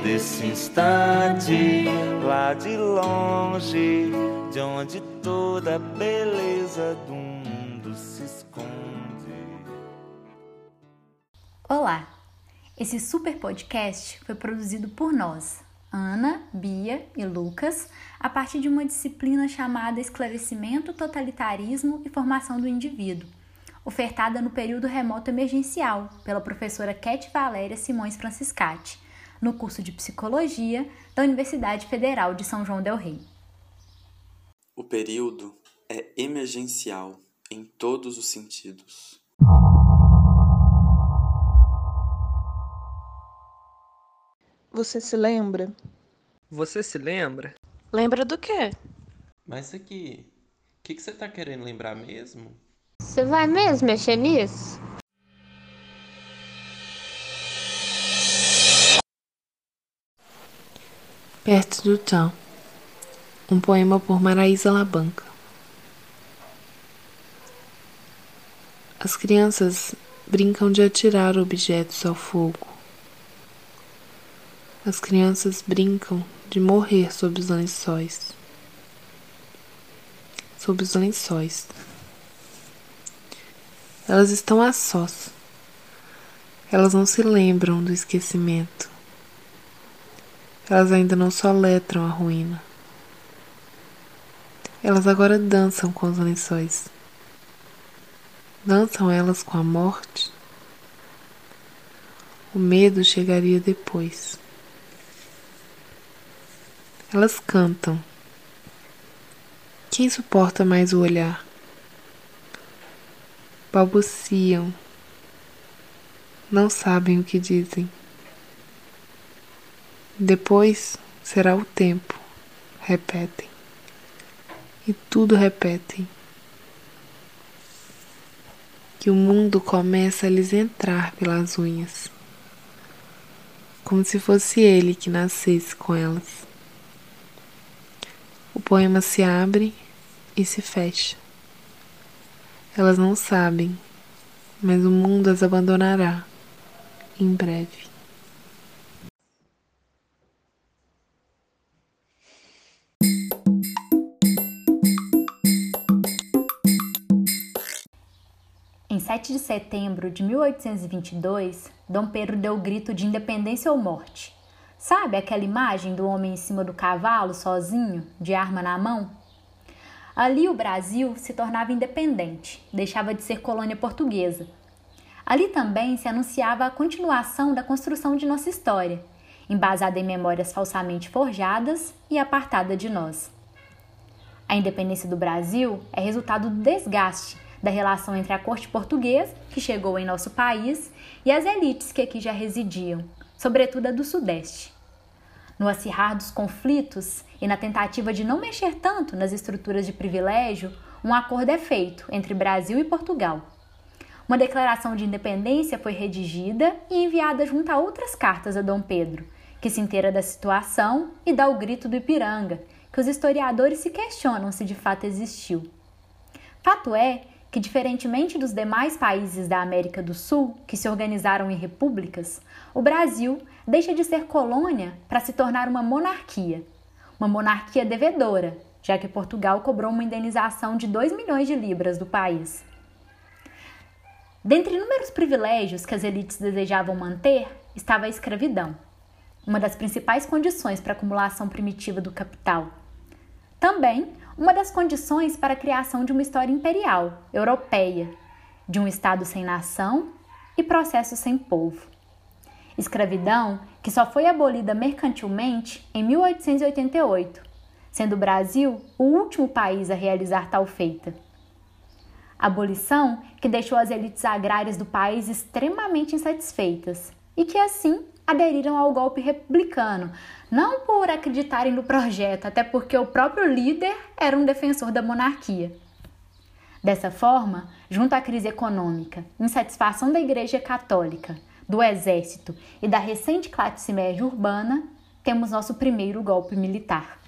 suspende esse instante lá de longe, de onde toda a beleza do mundo se esconde. Olá! Esse super podcast foi produzido por nós, Ana, Bia e Lucas, a partir de uma disciplina chamada Esclarecimento, Totalitarismo e Formação do Indivíduo, ofertada no período remoto emergencial pela professora Cat Valéria Simões Franciscati, no curso de Psicologia da Universidade Federal de São João del Rei. O período é emergencial em todos os sentidos. Você se lembra? Você se lembra? Lembra do quê? Mas aqui, o que, que você tá querendo lembrar mesmo? Você vai mesmo mexer nisso? Perto do Tão. Um poema por Maraísa Labanca. As crianças brincam de atirar objetos ao fogo. As crianças brincam de morrer sob os lençóis. Sob os lençóis. Elas estão a sós. Elas não se lembram do esquecimento. Elas ainda não soletram a ruína. Elas agora dançam com os lençóis. Dançam elas com a morte? O medo chegaria depois. Elas cantam. Quem suporta mais o olhar? Balbuciam. Não sabem o que dizem. Depois será o tempo, repetem. E tudo repetem. Que o mundo começa a lhes entrar pelas unhas, como se fosse ele que nascesse com elas. O poema se abre e se fecha. Elas não sabem, mas o mundo as abandonará em breve. 7 de setembro de 1822, Dom Pedro deu o grito de independência ou morte. Sabe aquela imagem do homem em cima do cavalo, sozinho, de arma na mão? Ali o Brasil se tornava independente, deixava de ser colônia portuguesa. Ali também se anunciava a continuação da construção de nossa história, embasada em memórias falsamente forjadas e apartada de nós. A independência do Brasil é resultado do desgaste da relação entre a corte portuguesa, que chegou em nosso país, e as elites que aqui já residiam, sobretudo a do Sudeste. No acirrar dos conflitos e na tentativa de não mexer tanto nas estruturas de privilégio, um acordo é feito entre Brasil e Portugal. Uma declaração de independência foi redigida e enviada junto a outras cartas a Dom Pedro, que se inteira da situação e dá o grito do Ipiranga, que os historiadores se questionam se de fato existiu. Fato é que, diferentemente dos demais países da América do Sul, que se organizaram em repúblicas, o Brasil deixa de ser colônia para se tornar uma monarquia. Uma monarquia devedora, já que Portugal cobrou uma indenização de 2 milhões de libras do país. Dentre inúmeros privilégios que as elites desejavam manter, estava a escravidão, uma das principais condições para a acumulação primitiva do capital. Também uma das condições para a criação de uma história imperial, europeia, de um Estado sem nação e processo sem povo. Escravidão que só foi abolida mercantilmente em 1888, sendo o Brasil o último país a realizar tal feita. Abolição que deixou as elites agrárias do país extremamente insatisfeitas e que, assim, aderiram ao golpe republicano, não por acreditarem no projeto, até porque o próprio líder era um defensor da monarquia. Dessa forma, junto à crise econômica, insatisfação da Igreja Católica, do Exército e da recente classe média urbana, temos nosso primeiro golpe militar.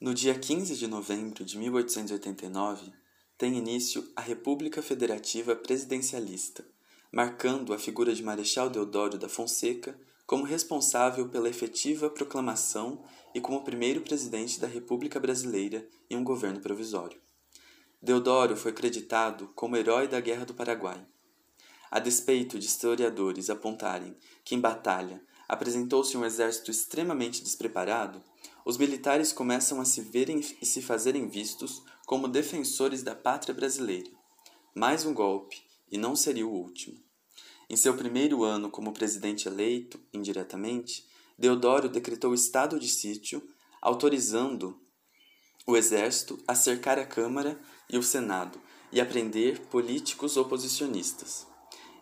No dia 15 de novembro de 1889, tem início a República Federativa Presidencialista, marcando a figura de Marechal Deodoro da Fonseca como responsável pela efetiva proclamação e como primeiro presidente da República Brasileira em um governo provisório. Deodoro foi creditado como herói da Guerra do Paraguai. A despeito de historiadores apontarem que em batalha apresentou-se um exército extremamente despreparado, os militares começam a se verem e se fazerem vistos como defensores da pátria brasileira. Mais um golpe, e não seria o último. Em seu primeiro ano como presidente eleito, indiretamente, Deodoro decretou estado de sítio, autorizando o exército a cercar a Câmara e o Senado e a prender políticos oposicionistas.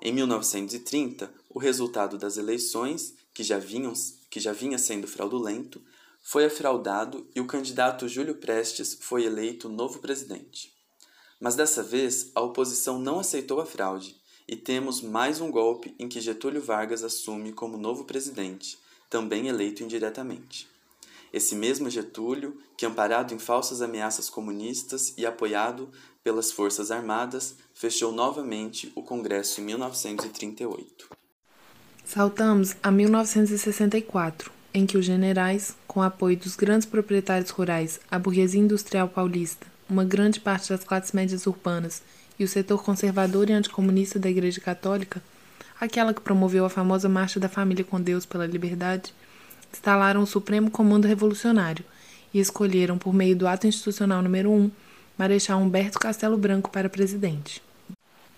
Em 1930, o resultado das eleições, que já, vinham, que já vinha sendo fraudulento, foi afraudado e o candidato Júlio Prestes foi eleito novo presidente. Mas dessa vez a oposição não aceitou a fraude e temos mais um golpe em que Getúlio Vargas assume como novo presidente, também eleito indiretamente. Esse mesmo Getúlio, que amparado em falsas ameaças comunistas e apoiado pelas Forças Armadas, fechou novamente o Congresso em 1938. Saltamos a 1964 em que os generais, com apoio dos grandes proprietários rurais, a burguesia industrial paulista, uma grande parte das classes médias urbanas e o setor conservador e anticomunista da Igreja Católica, aquela que promoveu a famosa Marcha da Família com Deus pela Liberdade, instalaram o Supremo Comando Revolucionário e escolheram, por meio do ato institucional número 1, Marechal Humberto Castelo Branco para presidente.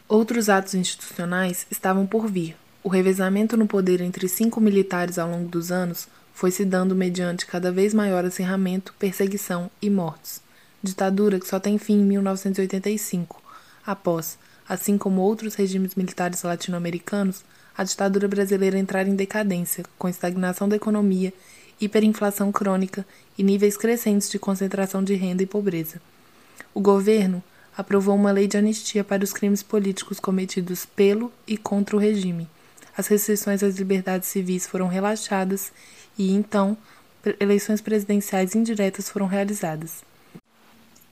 Outros atos institucionais estavam por vir. O revezamento no poder entre cinco militares ao longo dos anos foi se dando mediante cada vez maior acirramento, perseguição e mortes. Ditadura que só tem fim em 1985, após, assim como outros regimes militares latino-americanos, a ditadura brasileira entrar em decadência, com estagnação da economia, hiperinflação crônica e níveis crescentes de concentração de renda e pobreza. O governo aprovou uma lei de anistia para os crimes políticos cometidos pelo e contra o regime. As restrições às liberdades civis foram relaxadas e então eleições presidenciais indiretas foram realizadas.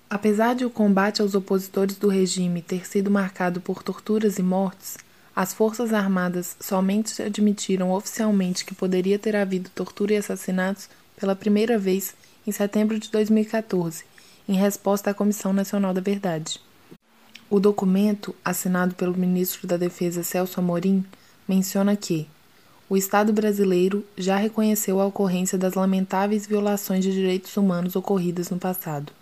Apesar de o combate aos opositores do regime ter sido marcado por torturas e mortes, as Forças Armadas somente admitiram oficialmente que poderia ter havido tortura e assassinatos pela primeira vez em setembro de 2014, em resposta à Comissão Nacional da Verdade. O documento, assinado pelo ministro da Defesa Celso Amorim, menciona que o Estado brasileiro já reconheceu a ocorrência das lamentáveis violações de direitos humanos ocorridas no passado.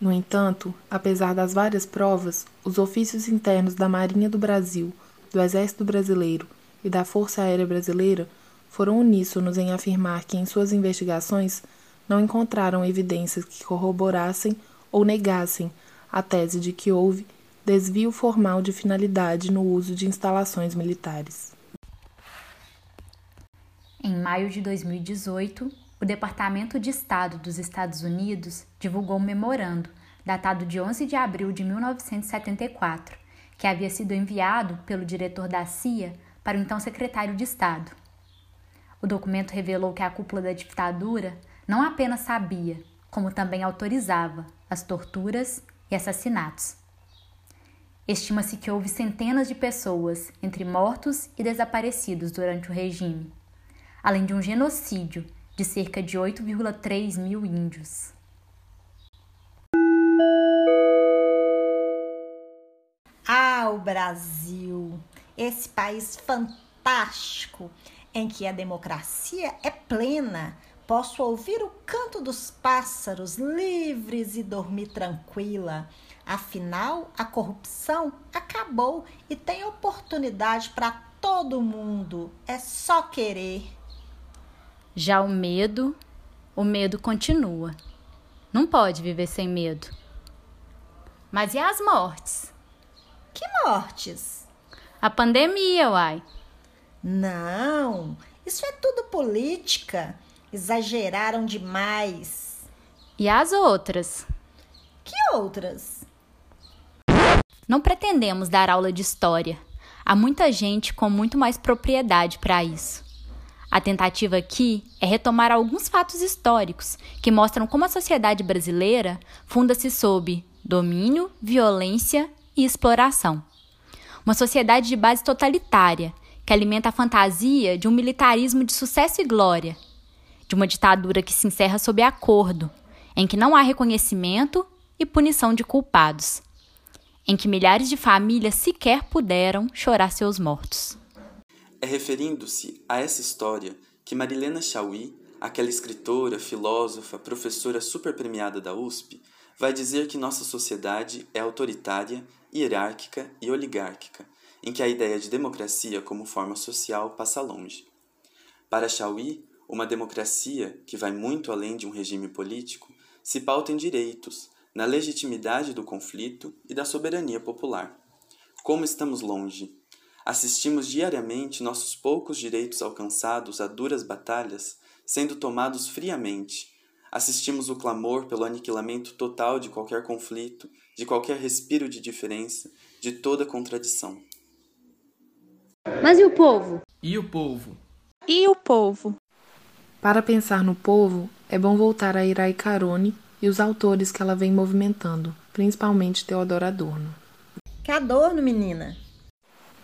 No entanto, apesar das várias provas, os ofícios internos da Marinha do Brasil, do Exército Brasileiro e da Força Aérea Brasileira foram uníssonos em afirmar que em suas investigações não encontraram evidências que corroborassem ou negassem a tese de que houve desvio formal de finalidade no uso de instalações militares. Em maio de 2018, o Departamento de Estado dos Estados Unidos divulgou um memorando, datado de 11 de abril de 1974, que havia sido enviado pelo diretor da CIA para o então secretário de Estado. O documento revelou que a cúpula da ditadura não apenas sabia, como também autorizava as torturas e assassinatos. Estima-se que houve centenas de pessoas, entre mortos e desaparecidos, durante o regime além de um genocídio de cerca de 8,3 mil índios. Ah, o Brasil! Esse país fantástico em que a democracia é plena. Posso ouvir o canto dos pássaros livres e dormir tranquila. Afinal, a corrupção acabou e tem oportunidade para todo mundo. É só querer. Já o medo, o medo continua. Não pode viver sem medo. Mas e as mortes? Que mortes? A pandemia, uai. Não, isso é tudo política. Exageraram demais. E as outras? Que outras? Não pretendemos dar aula de história. Há muita gente com muito mais propriedade para isso. A tentativa aqui é retomar alguns fatos históricos que mostram como a sociedade brasileira funda-se sob domínio, violência e exploração. Uma sociedade de base totalitária que alimenta a fantasia de um militarismo de sucesso e glória, de uma ditadura que se encerra sob acordo, em que não há reconhecimento e punição de culpados, em que milhares de famílias sequer puderam chorar seus mortos. É referindo-se a essa história que Marilena Chauí, aquela escritora, filósofa, professora superpremiada da USP, vai dizer que nossa sociedade é autoritária, hierárquica e oligárquica, em que a ideia de democracia como forma social passa longe. Para Chauí, uma democracia que vai muito além de um regime político se pauta em direitos, na legitimidade do conflito e da soberania popular. Como estamos longe! Assistimos diariamente nossos poucos direitos alcançados a duras batalhas sendo tomados friamente. Assistimos o clamor pelo aniquilamento total de qualquer conflito, de qualquer respiro de diferença, de toda contradição. Mas e o povo? E o povo? E o povo? Para pensar no povo, é bom voltar a Irai Carone e os autores que ela vem movimentando, principalmente Teodoro Adorno. Que Adorno, menina?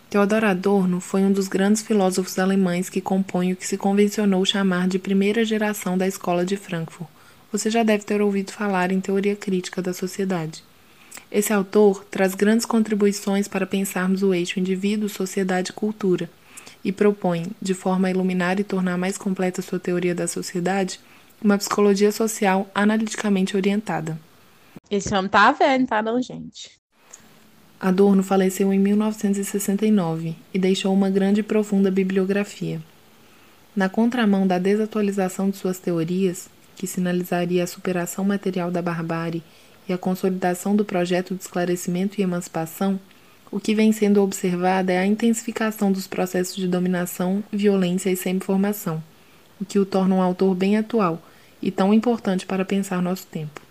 Teodoro Adorno foi um dos grandes filósofos alemães que compõem o que se convencionou chamar de primeira geração da Escola de Frankfurt. Você já deve ter ouvido falar em teoria crítica da sociedade. Esse autor traz grandes contribuições para pensarmos o eixo indivíduo, sociedade e cultura, e propõe, de forma a iluminar e tornar mais completa sua teoria da sociedade, uma psicologia social analiticamente orientada. Esse homem tá velho, tá não, gente? Adorno faleceu em 1969 e deixou uma grande e profunda bibliografia. Na contramão da desatualização de suas teorias, que sinalizaria a superação material da barbárie e a consolidação do projeto de esclarecimento e emancipação, o que vem sendo observado é a intensificação dos processos de dominação, violência e semi-formação, o que o torna um autor bem atual e tão importante para pensar nosso tempo.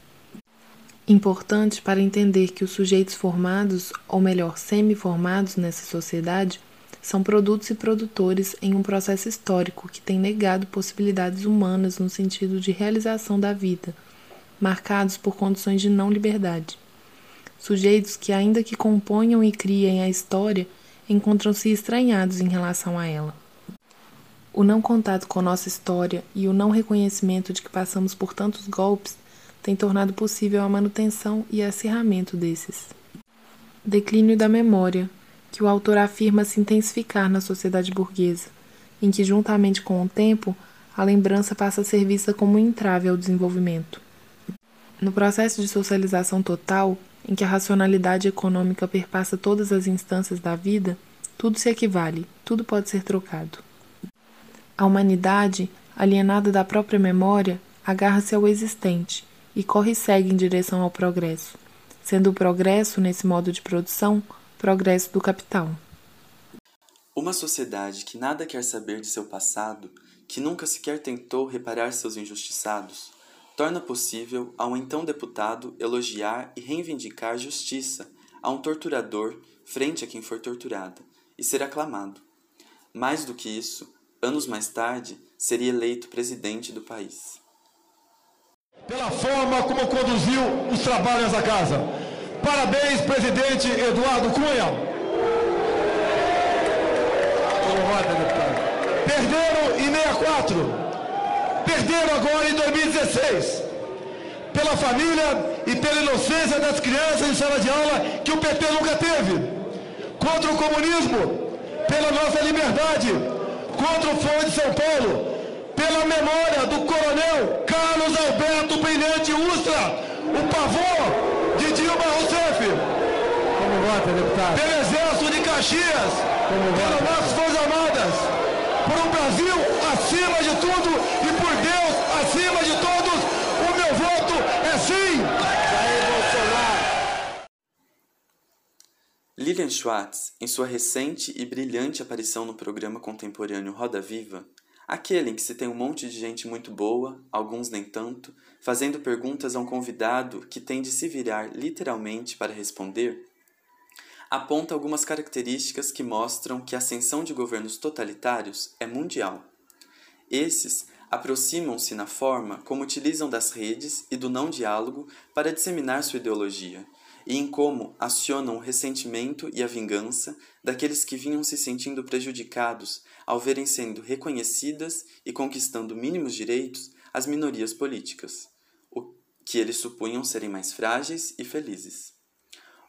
Importante para entender que os sujeitos formados, ou melhor, semi-formados nessa sociedade, são produtos e produtores em um processo histórico que tem negado possibilidades humanas no sentido de realização da vida, marcados por condições de não liberdade. Sujeitos que, ainda que componham e criem a história, encontram-se estranhados em relação a ela. O não contato com nossa história e o não reconhecimento de que passamos por tantos golpes tem tornado possível a manutenção e acirramento desses. Declínio da memória, que o autor afirma se intensificar na sociedade burguesa, em que, juntamente com o tempo, a lembrança passa a ser vista como um entrave ao desenvolvimento. No processo de socialização total, em que a racionalidade econômica perpassa todas as instâncias da vida, tudo se equivale, tudo pode ser trocado. A humanidade, alienada da própria memória, agarra-se ao existente e corre e segue em direção ao progresso, sendo o progresso, nesse modo de produção, progresso do capital. Uma sociedade que nada quer saber de seu passado, que nunca sequer tentou reparar seus injustiçados, torna possível a um então deputado elogiar e reivindicar justiça a um torturador frente a quem for torturada e ser aclamado. Mais do que isso, anos mais tarde, seria eleito presidente do país. Pela forma como conduziu os trabalhos da casa. Parabéns, presidente Eduardo Cunha. Perderam em 64. Perderam agora em 2016. Pela família e pela inocência das crianças em sala de aula que o PT nunca teve. Contra o comunismo, pela nossa liberdade. Contra o Fórum de São Paulo, pela memória do coronel Carlos Alberto Brilhante Ustra, o pavor de Dilma Rousseff. Como vota, deputado? Pelo Exército de Caxias, pelas nossas Forças Armadas, por um Brasil acima de tudo e por Deus acima de todos, o meu voto é sim. Jair Bolsonaro. Lilian Schwartz, em sua recente e brilhante aparição no programa contemporâneo Roda Viva, aquele em que se tem um monte de gente muito boa, alguns nem tanto, fazendo perguntas a um convidado que tem de se virar literalmente para responder, aponta algumas características que mostram que a ascensão de governos totalitários é mundial. Esses aproximam-se na forma como utilizam das redes e do não diálogo para disseminar sua ideologia e em como acionam o ressentimento e a vingança daqueles que vinham se sentindo prejudicados ao verem sendo reconhecidas e conquistando mínimos direitos as minorias políticas, o que eles supunham serem mais frágeis e felizes.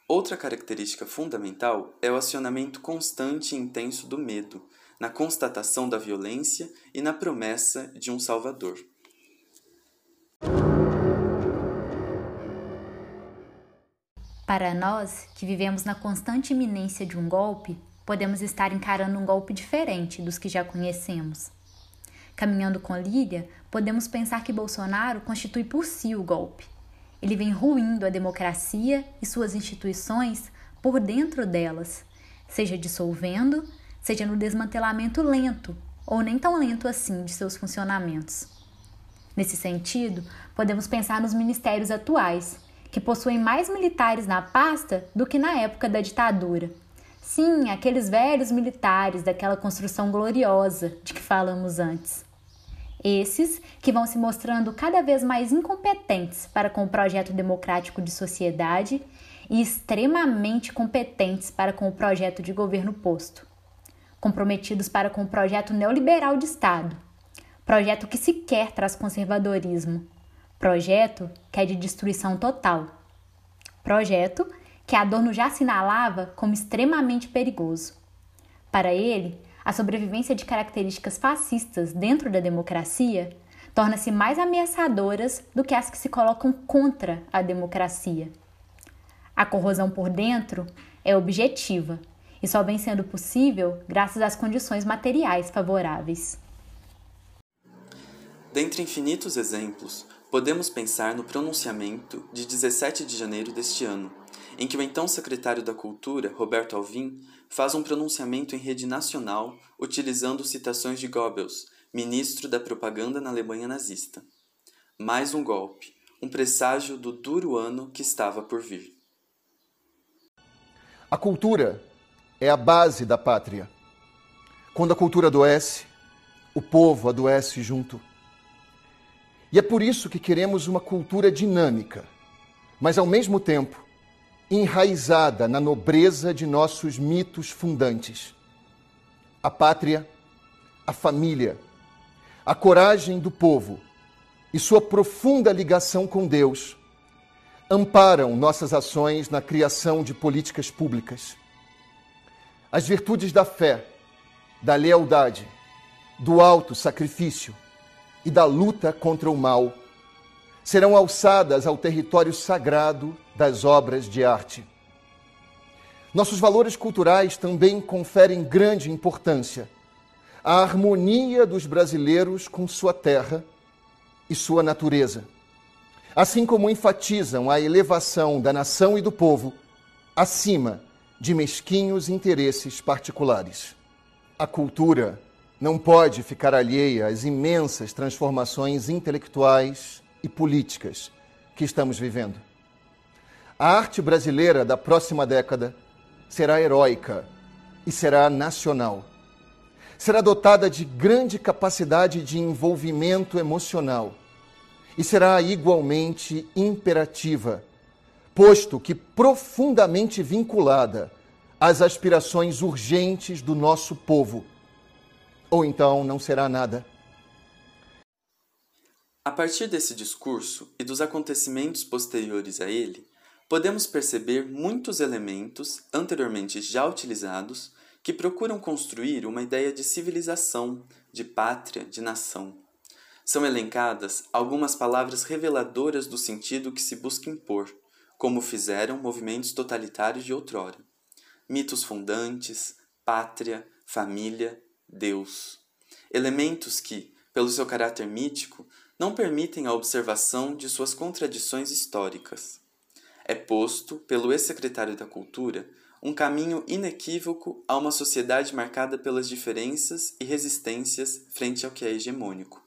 Outra característica fundamental é o acionamento constante e intenso do medo, na constatação da violência e na promessa de um Salvador. Para nós, que vivemos na constante iminência de um golpe, podemos estar encarando um golpe diferente dos que já conhecemos. Caminhando com Lília, podemos pensar que Bolsonaro constitui por si o golpe. Ele vem ruindo a democracia e suas instituições por dentro delas, seja dissolvendo, seja no desmantelamento lento ou nem tão lento assim de seus funcionamentos. Nesse sentido, podemos pensar nos ministérios atuais, que possuem mais militares na pasta do que na época da ditadura. Sim, aqueles velhos militares daquela construção gloriosa de que falamos antes. Esses que vão se mostrando cada vez mais incompetentes para com o projeto democrático de sociedade e extremamente competentes para com o projeto de governo posto. Comprometidos para com o projeto neoliberal de Estado. Projeto que sequer traz conservadorismo, Projeto que é de destruição total. Projeto que Adorno já assinalava como extremamente perigoso. Para ele, a sobrevivência de características fascistas dentro da democracia torna-se mais ameaçadoras do que as que se colocam contra a democracia. A corrosão por dentro é objetiva e só vem sendo possível graças às condições materiais favoráveis. Dentre infinitos exemplos, podemos pensar no pronunciamento de 17 de janeiro deste ano, em que o então secretário da Cultura, Roberto Alvim, faz um pronunciamento em rede nacional utilizando citações de Goebbels, ministro da propaganda na Alemanha nazista. Mais um golpe, um presságio do duro ano que estava por vir. A cultura é a base da pátria. Quando a cultura adoece, o povo adoece junto. E é por isso que queremos uma cultura dinâmica, mas ao mesmo tempo enraizada na nobreza de nossos mitos fundantes. A pátria, a família, a coragem do povo e sua profunda ligação com Deus amparam nossas ações na criação de políticas públicas. As virtudes da fé, da lealdade, do alto sacrifício, e da luta contra o mal serão alçadas ao território sagrado das obras de arte. Nossos valores culturais também conferem grande importância à harmonia dos brasileiros com sua terra e sua natureza, assim como enfatizam a elevação da nação e do povo acima de mesquinhos interesses particulares. A cultura não pode ficar alheia às imensas transformações intelectuais e políticas que estamos vivendo. A arte brasileira da próxima década será heróica e será nacional. Será dotada de grande capacidade de envolvimento emocional e será igualmente imperativa, posto que profundamente vinculada às aspirações urgentes do nosso povo ou então não será nada. A partir desse discurso e dos acontecimentos posteriores a ele, podemos perceber muitos elementos anteriormente já utilizados que procuram construir uma ideia de civilização, de pátria, de nação. São elencadas algumas palavras reveladoras do sentido que se busca impor, como fizeram movimentos totalitários de outrora. Mitos fundantes, pátria, família, Deus. Elementos que, pelo seu caráter mítico, não permitem a observação de suas contradições históricas. é posto, pelo ex-secretário da Cultura, um caminho inequívoco a uma sociedade marcada pelas diferenças e resistências frente ao que é hegemônico.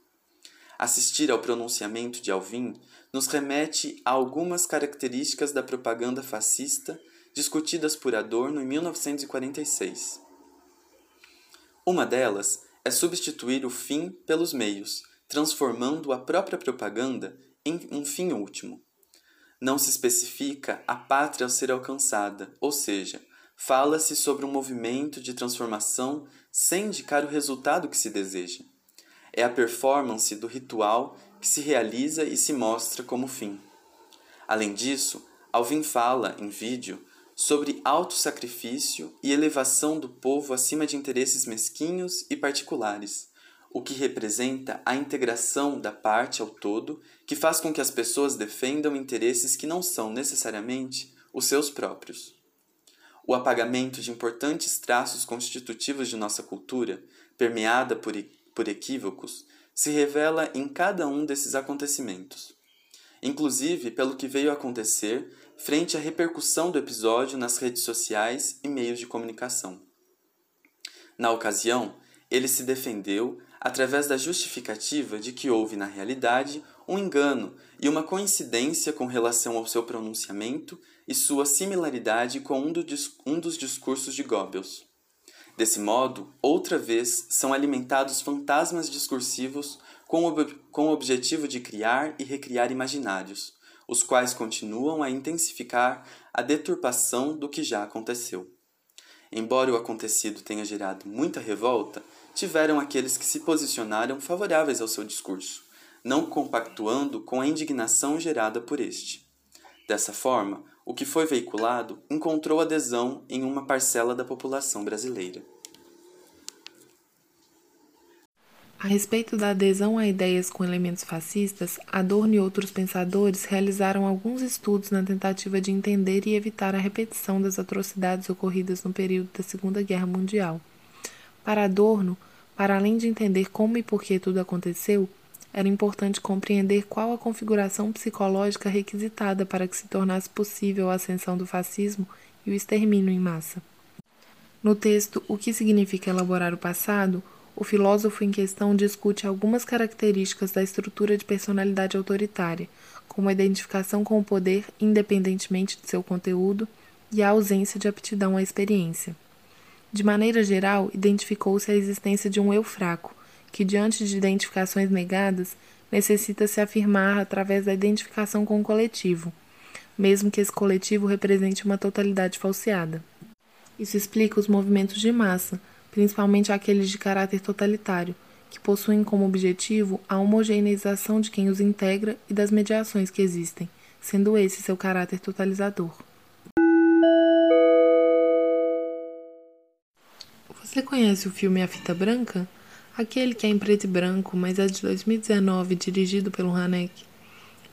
Assistir ao pronunciamento de Alvim nos remete a algumas características da propaganda fascista discutidas por Adorno em 1946. Uma delas é substituir o fim pelos meios, transformando a própria propaganda em um fim último. Não se especifica a pátria ao ser alcançada, ou seja, fala-se sobre um movimento de transformação sem indicar o resultado que se deseja. É a performance do ritual que se realiza e se mostra como fim. Além disso, Alvin fala, em vídeo, sobre autossacrifício e elevação do povo acima de interesses mesquinhos e particulares, o que representa a integração da parte ao todo, que faz com que as pessoas defendam interesses que não são necessariamente os seus próprios. O apagamento de importantes traços constitutivos de nossa cultura, permeada por, por equívocos, se revela em cada um desses acontecimentos, inclusive pelo que veio a acontecer frente à repercussão do episódio nas redes sociais e meios de comunicação. Na ocasião, ele se defendeu através da justificativa de que houve, na realidade, um engano e uma coincidência com relação ao seu pronunciamento e sua similaridade com um, do, um dos discursos de Goebbels. Desse modo, outra vez são alimentados fantasmas discursivos com, com o objetivo de criar e recriar imaginários, os quais continuam a intensificar a deturpação do que já aconteceu. Embora o acontecido tenha gerado muita revolta, tiveram aqueles que se posicionaram favoráveis ao seu discurso, não compactuando com a indignação gerada por este. Dessa forma, o que foi veiculado encontrou adesão em uma parcela da população brasileira. A respeito da adesão a ideias com elementos fascistas, Adorno e outros pensadores realizaram alguns estudos na tentativa de entender e evitar a repetição das atrocidades ocorridas no período da Segunda Guerra Mundial. Para Adorno, para além de entender como e por que tudo aconteceu, era importante compreender qual a configuração psicológica requisitada para que se tornasse possível a ascensão do fascismo e o extermínio em massa. No texto O que significa elaborar o passado, o filósofo em questão discute algumas características da estrutura de personalidade autoritária, como a identificação com o poder independentemente de seu conteúdo e a ausência de aptidão à experiência. De maneira geral, identificou-se a existência de um eu fraco, que, diante de identificações negadas, necessita se afirmar através da identificação com o coletivo, mesmo que esse coletivo represente uma totalidade falseada. Isso explica os movimentos de massa, principalmente aqueles de caráter totalitário, que possuem como objetivo a homogeneização de quem os integra e das mediações que existem, sendo esse seu caráter totalizador. Você conhece o filme A Fita Branca? Aquele que é em preto e branco, mas é de 2019, dirigido pelo Haneke.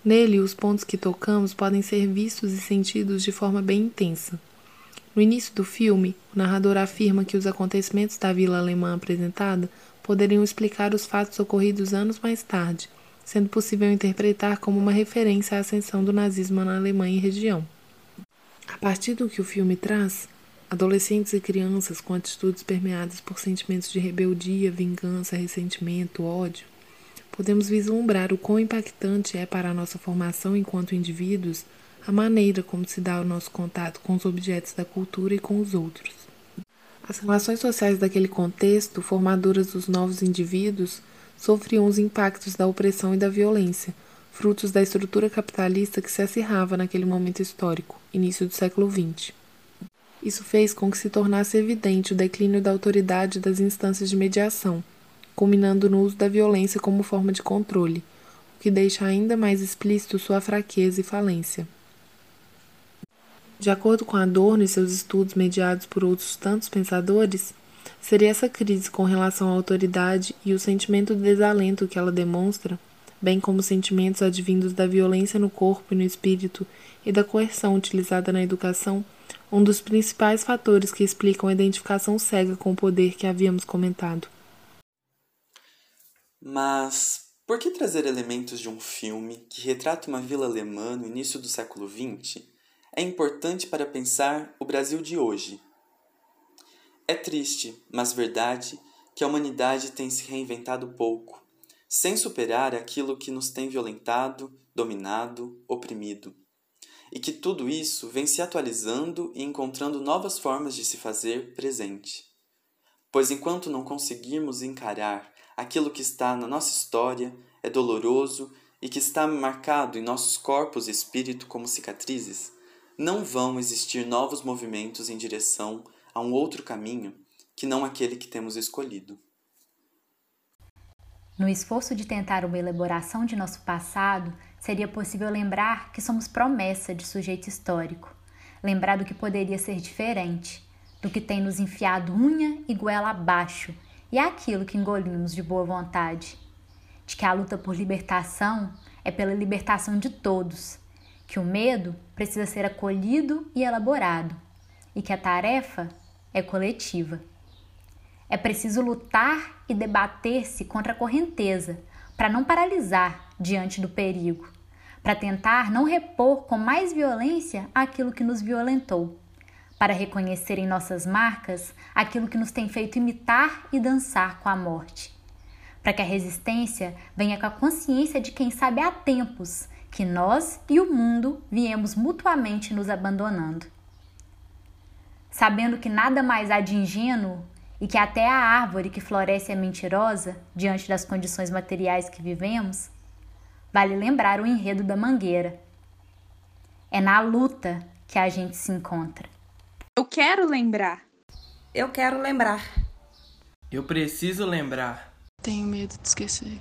Nele, os pontos que tocamos podem ser vistos e sentidos de forma bem intensa. No início do filme, o narrador afirma que os acontecimentos da vila alemã apresentada poderiam explicar os fatos ocorridos anos mais tarde, sendo possível interpretar como uma referência à ascensão do nazismo na Alemanha e região. A partir do que o filme traz, adolescentes e crianças com atitudes permeadas por sentimentos de rebeldia, vingança, ressentimento, ódio, podemos vislumbrar o quão impactante é para a nossa formação enquanto indivíduos a maneira como se dá o nosso contato com os objetos da cultura e com os outros. As relações sociais daquele contexto, formadoras dos novos indivíduos, sofriam os impactos da opressão e da violência, frutos da estrutura capitalista que se acirrava naquele momento histórico, início do século XX. Isso fez com que se tornasse evidente o declínio da autoridade das instâncias de mediação, culminando no uso da violência como forma de controle, o que deixa ainda mais explícito sua fraqueza e falência. De acordo com Adorno e seus estudos mediados por outros tantos pensadores, seria essa crise com relação à autoridade e o sentimento de desalento que ela demonstra, bem como sentimentos advindos da violência no corpo e no espírito e da coerção utilizada na educação, um dos principais fatores que explicam a identificação cega com o poder que havíamos comentado. Mas por que trazer elementos de um filme que retrata uma vila alemã no início do século XX é importante para pensar o Brasil de hoje. É triste, mas verdade, que a humanidade tem se reinventado pouco, sem superar aquilo que nos tem violentado, dominado, oprimido. E que tudo isso vem se atualizando e encontrando novas formas de se fazer presente. Pois enquanto não conseguirmos encarar aquilo que está na nossa história, é doloroso e que está marcado em nossos corpos e espírito como cicatrizes, não vão existir novos movimentos em direção a um outro caminho que não aquele que temos escolhido. No esforço de tentar uma elaboração de nosso passado, seria possível lembrar que somos promessa de sujeito histórico, lembrar do que poderia ser diferente, do que tem nos enfiado unha e goela abaixo e aquilo que engolimos de boa vontade, de que a luta por libertação é pela libertação de todos, que o medo precisa ser acolhido e elaborado e que a tarefa é coletiva. É preciso lutar e debater-se contra a correnteza, para não paralisar diante do perigo, para tentar não repor com mais violência aquilo que nos violentou, para reconhecer em nossas marcas aquilo que nos tem feito imitar e dançar com a morte, para que a resistência venha com a consciência de quem sabe há tempos que nós e o mundo viemos mutuamente nos abandonando. Sabendo que nada mais há de ingênuo e que até a árvore que floresce é mentirosa diante das condições materiais que vivemos, vale lembrar o enredo da mangueira. É na luta que a gente se encontra. Eu quero lembrar. Eu quero lembrar. Eu preciso lembrar. Tenho medo de esquecer.